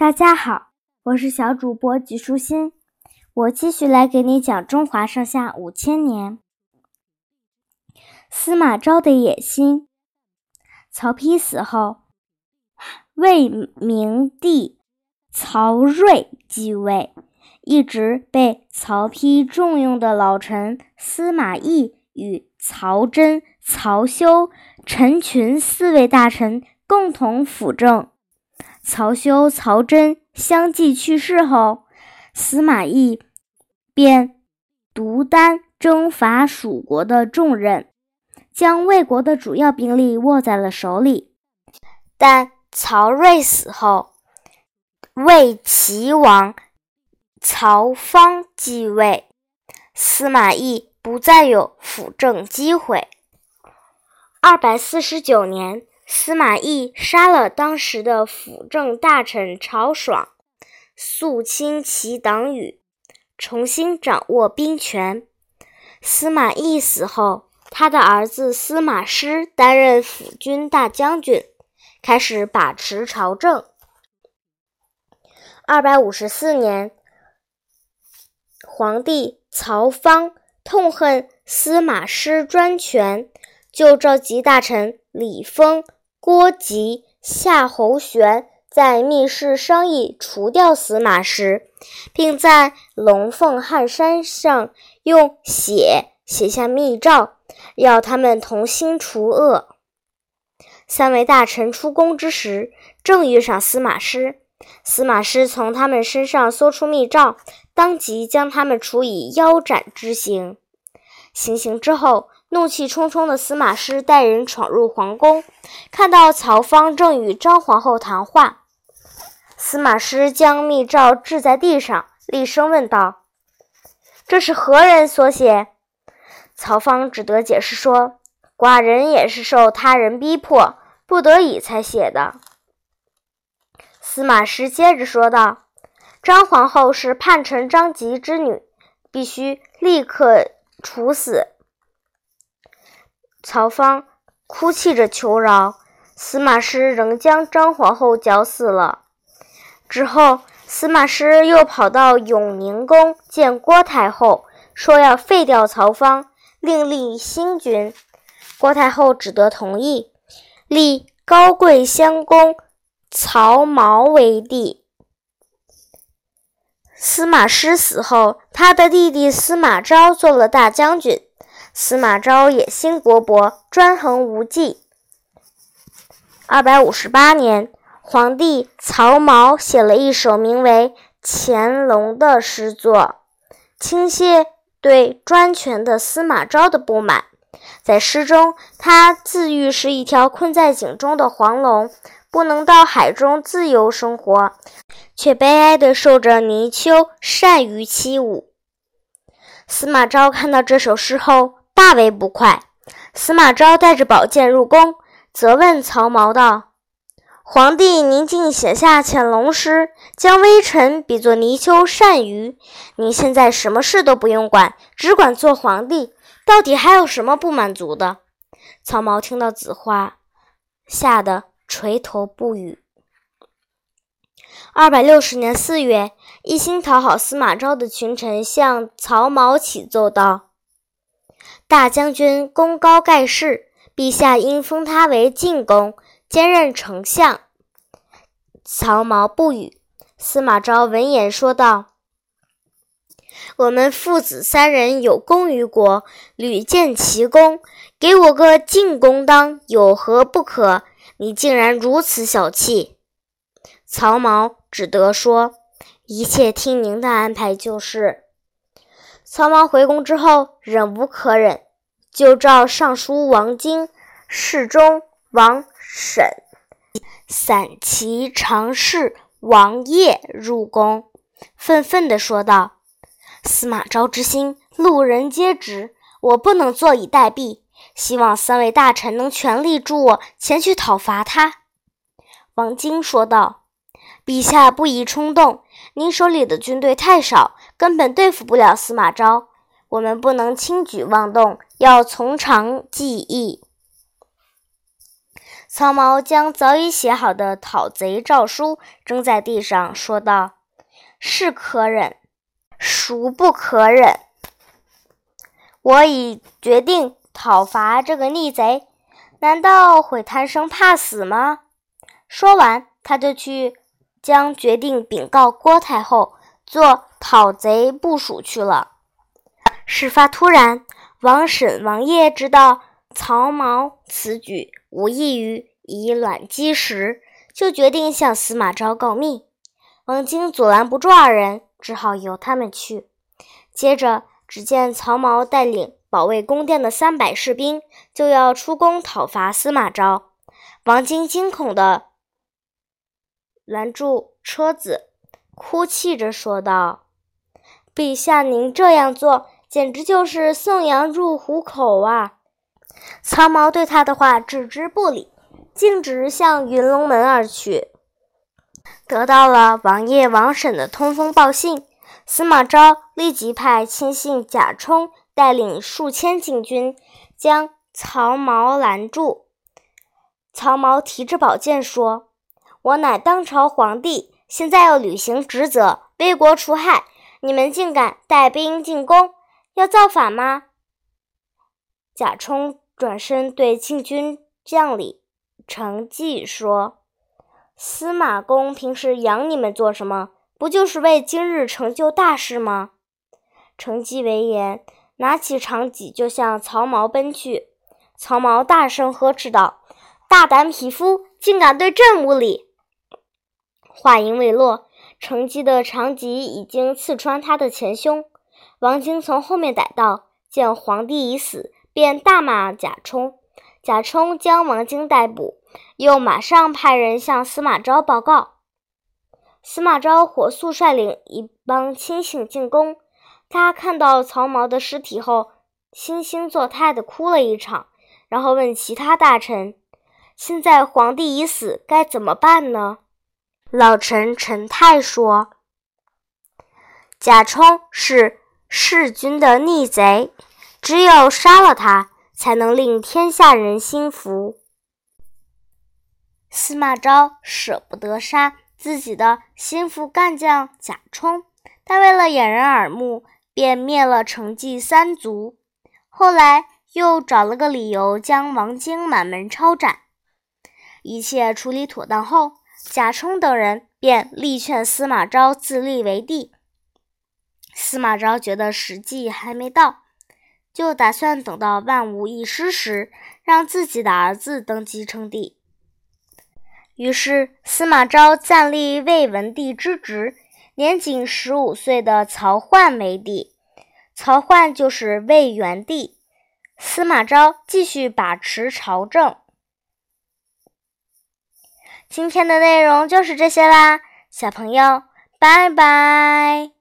大家好，我是小主播吉舒心，我继续来给你讲中华上下五千年。司马昭的野心。曹丕死后，魏明帝曹睿继位，一直被曹丕重用的老臣司马懿与曹真、曹休、陈群四位大臣共同辅政。曹休、曹真相继去世后，司马懿便独担征伐蜀国的重任，将魏国的主要兵力握在了手里。但曹睿死后，魏齐王曹芳继位，司马懿不再有辅政机会。二百四十九年。司马懿杀了当时的辅政大臣曹爽，肃清其党羽，重新掌握兵权。司马懿死后，他的儿子司马师担任辅军大将军，开始把持朝政。二百五十四年，皇帝曹芳痛恨司马师专权，就召集大臣李丰。郭吉、夏侯玄在密室商议除掉司马师，并在龙凤汉山上用血写下密诏，要他们同心除恶。三位大臣出宫之时，正遇上司马师。司马师从他们身上搜出密诏，当即将他们处以腰斩之刑。行刑之后。怒气冲冲的司马师带人闯入皇宫，看到曹芳正与张皇后谈话。司马师将密诏掷在地上，厉声问道：“这是何人所写？”曹芳只得解释说：“寡人也是受他人逼迫，不得已才写的。”司马师接着说道：“张皇后是叛臣张吉之女，必须立刻处死。”曹芳哭泣着求饶，司马师仍将张皇后绞死了。之后，司马师又跑到永宁宫见郭太后，说要废掉曹芳，另立新君。郭太后只得同意，立高贵襄公曹髦为帝。司马师死后，他的弟弟司马昭做了大将军。司马昭野心勃勃，专横无忌。二百五十八年，皇帝曹髦写了一首名为《乾隆》的诗作，倾泻对专权的司马昭的不满。在诗中，他自喻是一条困在井中的黄龙，不能到海中自由生活，却悲哀地受着泥鳅、鳝鱼欺侮。司马昭看到这首诗后，大为不快，司马昭带着宝剑入宫，责问曹髦道：“皇帝，您竟写下潜龙诗，将微臣比作泥鳅、鳝鱼。您现在什么事都不用管，只管做皇帝，到底还有什么不满足的？”曹髦听到此话，吓得垂头不语。二百六十年四月，一心讨好司马昭的群臣向曹髦启奏道。大将军功高盖世，陛下应封他为晋公，兼任丞相。曹髦不语。司马昭闻言说道：“我们父子三人有功于国，屡建奇功，给我个晋公当，有何不可？你竟然如此小气！”曹髦只得说：“一切听您的安排就是。”曹髦回宫之后，忍无可忍，就召尚书王经、侍中王审、散骑常侍王业入宫，愤愤地说道：“司马昭之心，路人皆知，我不能坐以待毙。希望三位大臣能全力助我前去讨伐他。”王经说道：“陛下不宜冲动，您手里的军队太少。”根本对付不了司马昭，我们不能轻举妄动，要从长计议。曹髦将早已写好的讨贼诏书扔在地上，说道：“是可忍，孰不可忍？我已决定讨伐这个逆贼，难道会贪生怕死吗？”说完，他就去将决定禀告郭太后，做讨贼部署去了。事发突然，王婶、王爷知道曹髦此举无异于以卵击石，就决定向司马昭告密。王经阻拦不住二人，只好由他们去。接着，只见曹髦带领保卫宫殿的三百士兵，就要出宫讨伐司马昭。王经惊恐的拦住车子，哭泣着说道：“陛下，您这样做……”简直就是送羊入虎口啊！曹髦对他的话置之不理，径直向云龙门而去。得到了王爷、王婶的通风报信，司马昭立即派亲信贾充带领数千禁军将曹髦拦住。曹髦提着宝剑说：“我乃当朝皇帝，现在要履行职责，为国除害，你们竟敢带兵进宫！”要造反吗？贾充转身对禁军将领程济说：“司马公平时养你们做什么？不就是为今日成就大事吗？”程济闻言，拿起长戟就向曹髦奔去。曹髦大声呵斥道：“大胆匹夫，竟敢对朕无礼！”话音未落，程济的长戟已经刺穿他的前胸。王经从后面逮到，见皇帝已死，便大骂贾充。贾充将王经逮捕，又马上派人向司马昭报告。司马昭火速率领一帮亲信进宫。他看到曹髦的尸体后，惺惺作态地哭了一场，然后问其他大臣：“现在皇帝已死，该怎么办呢？”老臣陈泰说：“贾充是。”弑君的逆贼，只有杀了他，才能令天下人心服。司马昭舍不得杀自己的心腹干将贾充，他为了掩人耳目，便灭了成纪三族。后来又找了个理由将王经满门抄斩。一切处理妥当后，贾充等人便力劝司马昭自立为帝。司马昭觉得时机还没到，就打算等到万无一失时，让自己的儿子登基称帝。于是，司马昭暂立魏文帝之职，年仅十五岁的曹奂为帝。曹奂就是魏元帝。司马昭继续把持朝政。今天的内容就是这些啦，小朋友，拜拜。